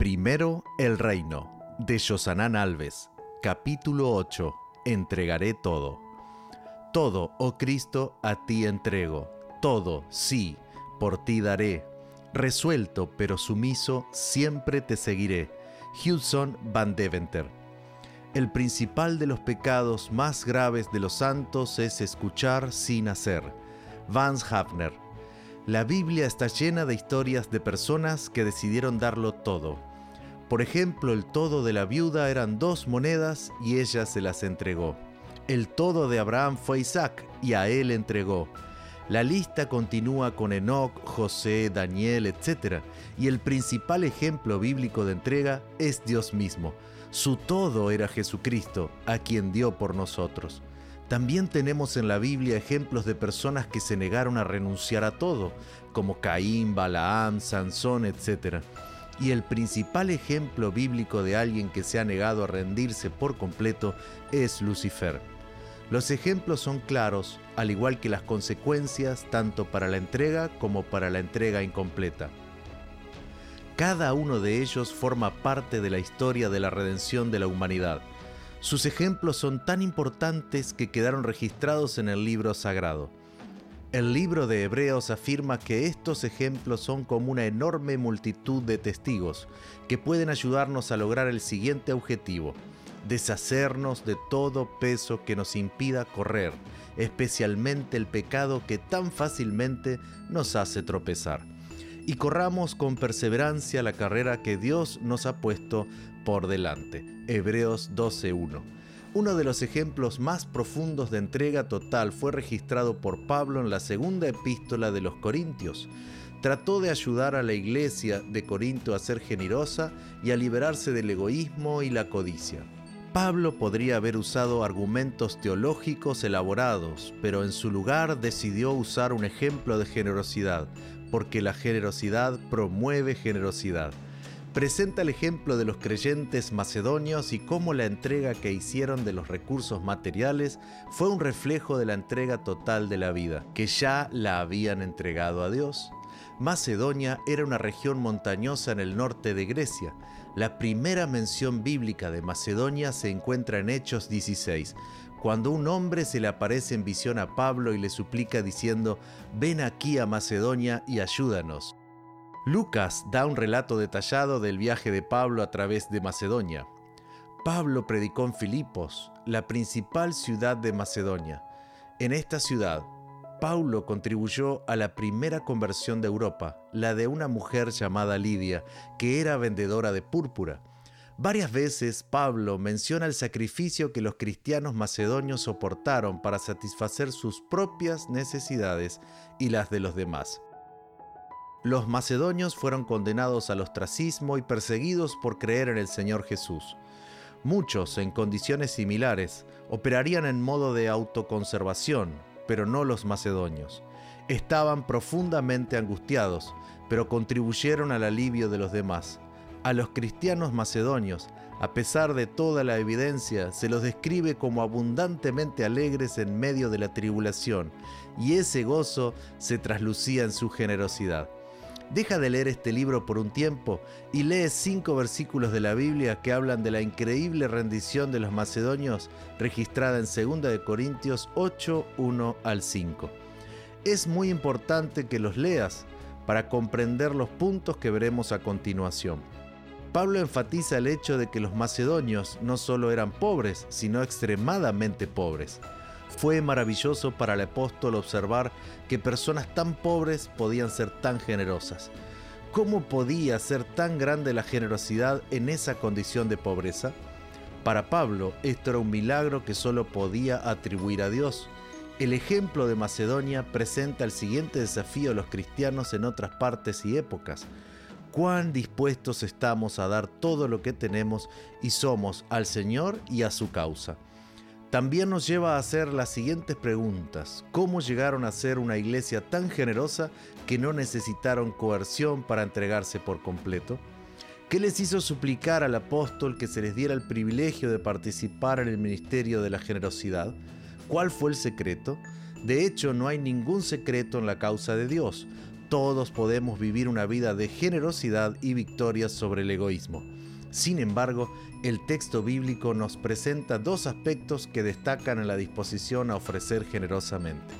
Primero el reino, de Josanán Alves, capítulo 8. Entregaré todo. Todo, oh Cristo, a ti entrego. Todo, sí, por ti daré. Resuelto pero sumiso, siempre te seguiré. Hudson Van Deventer. El principal de los pecados más graves de los santos es escuchar sin hacer. Vance Hafner. La Biblia está llena de historias de personas que decidieron darlo todo. Por ejemplo, el todo de la viuda eran dos monedas y ella se las entregó. El todo de Abraham fue Isaac y a él entregó. La lista continúa con Enoch, José, Daniel, etc. Y el principal ejemplo bíblico de entrega es Dios mismo. Su todo era Jesucristo, a quien dio por nosotros. También tenemos en la Biblia ejemplos de personas que se negaron a renunciar a todo, como Caín, Balaam, Sansón, etc. Y el principal ejemplo bíblico de alguien que se ha negado a rendirse por completo es Lucifer. Los ejemplos son claros, al igual que las consecuencias tanto para la entrega como para la entrega incompleta. Cada uno de ellos forma parte de la historia de la redención de la humanidad sus ejemplos son tan importantes que quedaron registrados en el libro sagrado. El libro de Hebreos afirma que estos ejemplos son como una enorme multitud de testigos que pueden ayudarnos a lograr el siguiente objetivo, deshacernos de todo peso que nos impida correr, especialmente el pecado que tan fácilmente nos hace tropezar y corramos con perseverancia la carrera que Dios nos ha puesto por delante. Hebreos 12.1. Uno de los ejemplos más profundos de entrega total fue registrado por Pablo en la segunda epístola de los Corintios. Trató de ayudar a la iglesia de Corinto a ser generosa y a liberarse del egoísmo y la codicia. Pablo podría haber usado argumentos teológicos elaborados, pero en su lugar decidió usar un ejemplo de generosidad, porque la generosidad promueve generosidad. Presenta el ejemplo de los creyentes macedonios y cómo la entrega que hicieron de los recursos materiales fue un reflejo de la entrega total de la vida, que ya la habían entregado a Dios. Macedonia era una región montañosa en el norte de Grecia. La primera mención bíblica de Macedonia se encuentra en Hechos 16, cuando un hombre se le aparece en visión a Pablo y le suplica diciendo, ven aquí a Macedonia y ayúdanos. Lucas da un relato detallado del viaje de Pablo a través de Macedonia. Pablo predicó en Filipos, la principal ciudad de Macedonia. En esta ciudad, Paulo contribuyó a la primera conversión de Europa, la de una mujer llamada Lidia, que era vendedora de púrpura. Varias veces Pablo menciona el sacrificio que los cristianos macedonios soportaron para satisfacer sus propias necesidades y las de los demás. Los macedonios fueron condenados al ostracismo y perseguidos por creer en el Señor Jesús. Muchos, en condiciones similares, operarían en modo de autoconservación, pero no los macedonios. Estaban profundamente angustiados, pero contribuyeron al alivio de los demás a los cristianos macedonios, a pesar de toda la evidencia, se los describe como abundantemente alegres en medio de la tribulación, y ese gozo se traslucía en su generosidad. Deja de leer este libro por un tiempo y lee cinco versículos de la Biblia que hablan de la increíble rendición de los macedonios registrada en 2 Corintios 8, 1 al 5. Es muy importante que los leas para comprender los puntos que veremos a continuación. Pablo enfatiza el hecho de que los macedonios no solo eran pobres, sino extremadamente pobres. Fue maravilloso para el apóstol observar que personas tan pobres podían ser tan generosas. ¿Cómo podía ser tan grande la generosidad en esa condición de pobreza? Para Pablo, esto era un milagro que solo podía atribuir a Dios. El ejemplo de Macedonia presenta el siguiente desafío a los cristianos en otras partes y épocas cuán dispuestos estamos a dar todo lo que tenemos y somos al Señor y a su causa. También nos lleva a hacer las siguientes preguntas. ¿Cómo llegaron a ser una iglesia tan generosa que no necesitaron coerción para entregarse por completo? ¿Qué les hizo suplicar al apóstol que se les diera el privilegio de participar en el ministerio de la generosidad? ¿Cuál fue el secreto? De hecho, no hay ningún secreto en la causa de Dios. Todos podemos vivir una vida de generosidad y victoria sobre el egoísmo. Sin embargo, el texto bíblico nos presenta dos aspectos que destacan en la disposición a ofrecer generosamente.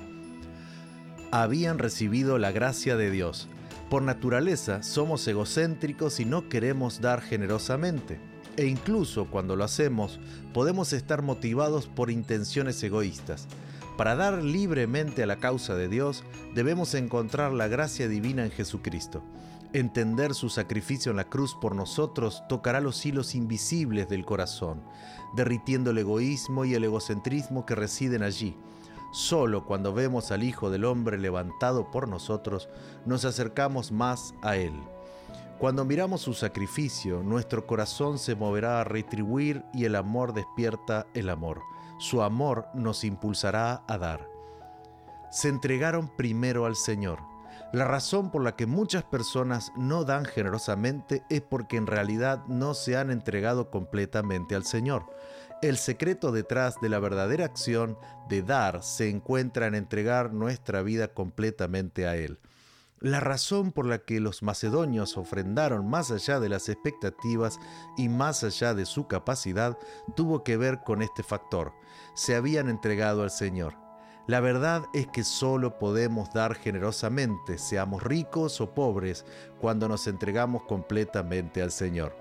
Habían recibido la gracia de Dios. Por naturaleza somos egocéntricos y no queremos dar generosamente. E incluso cuando lo hacemos, podemos estar motivados por intenciones egoístas. Para dar libremente a la causa de Dios, debemos encontrar la gracia divina en Jesucristo. Entender su sacrificio en la cruz por nosotros tocará los hilos invisibles del corazón, derritiendo el egoísmo y el egocentrismo que residen allí. Solo cuando vemos al Hijo del Hombre levantado por nosotros, nos acercamos más a Él. Cuando miramos su sacrificio, nuestro corazón se moverá a retribuir y el amor despierta el amor. Su amor nos impulsará a dar. Se entregaron primero al Señor. La razón por la que muchas personas no dan generosamente es porque en realidad no se han entregado completamente al Señor. El secreto detrás de la verdadera acción de dar se encuentra en entregar nuestra vida completamente a Él. La razón por la que los macedonios ofrendaron más allá de las expectativas y más allá de su capacidad tuvo que ver con este factor. Se habían entregado al Señor. La verdad es que solo podemos dar generosamente, seamos ricos o pobres, cuando nos entregamos completamente al Señor.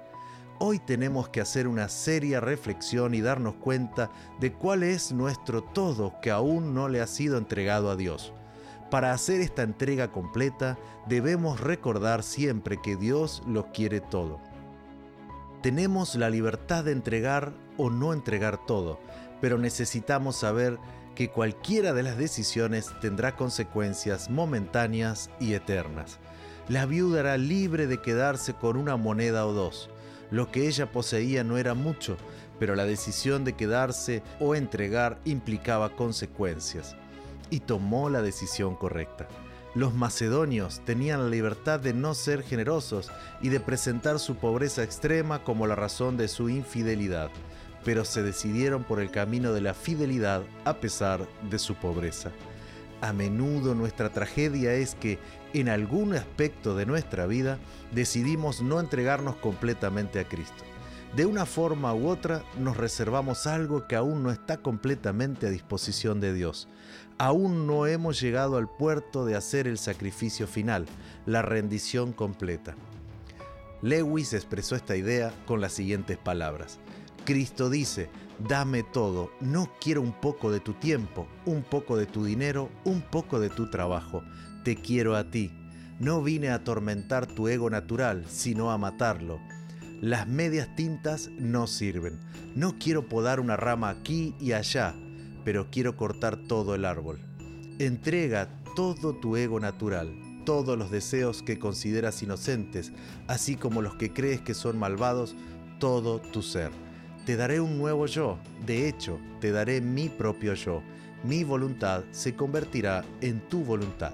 Hoy tenemos que hacer una seria reflexión y darnos cuenta de cuál es nuestro todo que aún no le ha sido entregado a Dios. Para hacer esta entrega completa debemos recordar siempre que Dios lo quiere todo. Tenemos la libertad de entregar o no entregar todo, pero necesitamos saber que cualquiera de las decisiones tendrá consecuencias momentáneas y eternas. La viuda era libre de quedarse con una moneda o dos. Lo que ella poseía no era mucho, pero la decisión de quedarse o entregar implicaba consecuencias y tomó la decisión correcta. Los macedonios tenían la libertad de no ser generosos y de presentar su pobreza extrema como la razón de su infidelidad, pero se decidieron por el camino de la fidelidad a pesar de su pobreza. A menudo nuestra tragedia es que en algún aspecto de nuestra vida decidimos no entregarnos completamente a Cristo. De una forma u otra nos reservamos algo que aún no está completamente a disposición de Dios. Aún no hemos llegado al puerto de hacer el sacrificio final, la rendición completa. Lewis expresó esta idea con las siguientes palabras. Cristo dice, dame todo, no quiero un poco de tu tiempo, un poco de tu dinero, un poco de tu trabajo, te quiero a ti. No vine a atormentar tu ego natural, sino a matarlo las medias tintas no sirven. No quiero podar una rama aquí y allá, pero quiero cortar todo el árbol. Entrega todo tu ego natural, todos los deseos que consideras inocentes, así como los que crees que son malvados, todo tu ser. Te daré un nuevo yo, de hecho, te daré mi propio yo. Mi voluntad se convertirá en tu voluntad.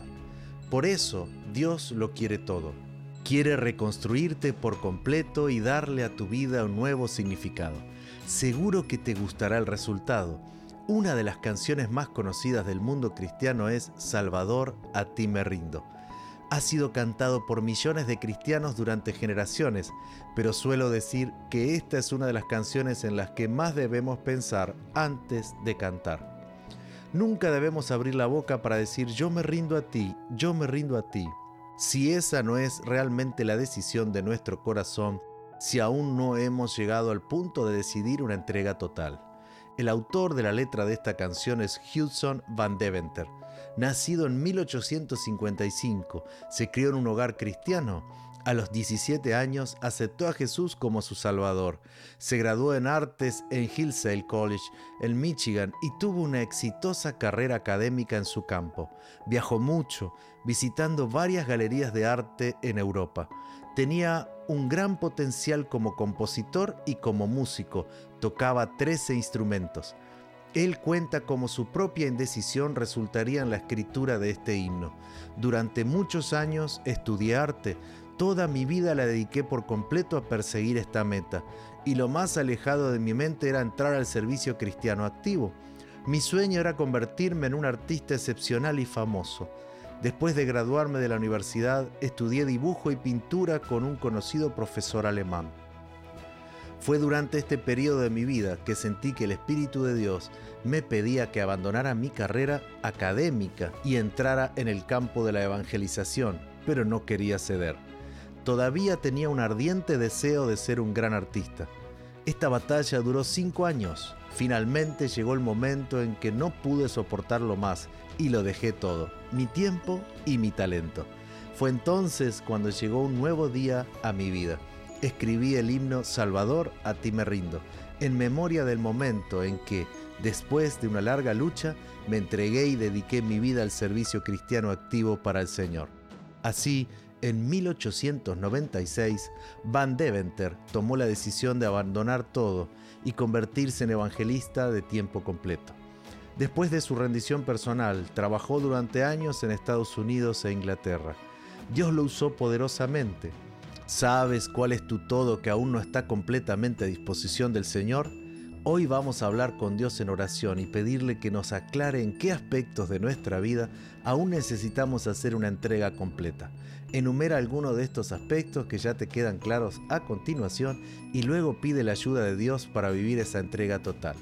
Por eso Dios lo quiere todo Quiere reconstruirte por completo y darle a tu vida un nuevo significado. Seguro que te gustará el resultado. Una de las canciones más conocidas del mundo cristiano es Salvador, a ti me rindo. Ha sido cantado por millones de cristianos durante generaciones, pero suelo decir que esta es una de las canciones en las que más debemos pensar antes de cantar. Nunca debemos abrir la boca para decir yo me rindo a ti, yo me rindo a ti, si esa no es realmente la decisión de nuestro corazón, si aún no hemos llegado al punto de decidir una entrega total. El autor de la letra de esta canción es Hudson Van Deventer. Nacido en 1855, se crió en un hogar cristiano a los 17 años aceptó a Jesús como su Salvador. Se graduó en artes en Hillsdale College, en Michigan, y tuvo una exitosa carrera académica en su campo. Viajó mucho, visitando varias galerías de arte en Europa. Tenía un gran potencial como compositor y como músico. Tocaba 13 instrumentos. Él cuenta cómo su propia indecisión resultaría en la escritura de este himno. Durante muchos años estudié arte, Toda mi vida la dediqué por completo a perseguir esta meta, y lo más alejado de mi mente era entrar al servicio cristiano activo. Mi sueño era convertirme en un artista excepcional y famoso. Después de graduarme de la universidad, estudié dibujo y pintura con un conocido profesor alemán. Fue durante este periodo de mi vida que sentí que el Espíritu de Dios me pedía que abandonara mi carrera académica y entrara en el campo de la evangelización, pero no quería ceder. Todavía tenía un ardiente deseo de ser un gran artista. Esta batalla duró cinco años. Finalmente llegó el momento en que no pude soportarlo más y lo dejé todo, mi tiempo y mi talento. Fue entonces cuando llegó un nuevo día a mi vida. Escribí el himno Salvador, a ti me rindo, en memoria del momento en que, después de una larga lucha, me entregué y dediqué mi vida al servicio cristiano activo para el Señor. Así, en 1896, Van Deventer tomó la decisión de abandonar todo y convertirse en evangelista de tiempo completo. Después de su rendición personal, trabajó durante años en Estados Unidos e Inglaterra. Dios lo usó poderosamente. ¿Sabes cuál es tu todo que aún no está completamente a disposición del Señor? Hoy vamos a hablar con Dios en oración y pedirle que nos aclare en qué aspectos de nuestra vida aún necesitamos hacer una entrega completa. Enumera algunos de estos aspectos que ya te quedan claros a continuación y luego pide la ayuda de Dios para vivir esa entrega total.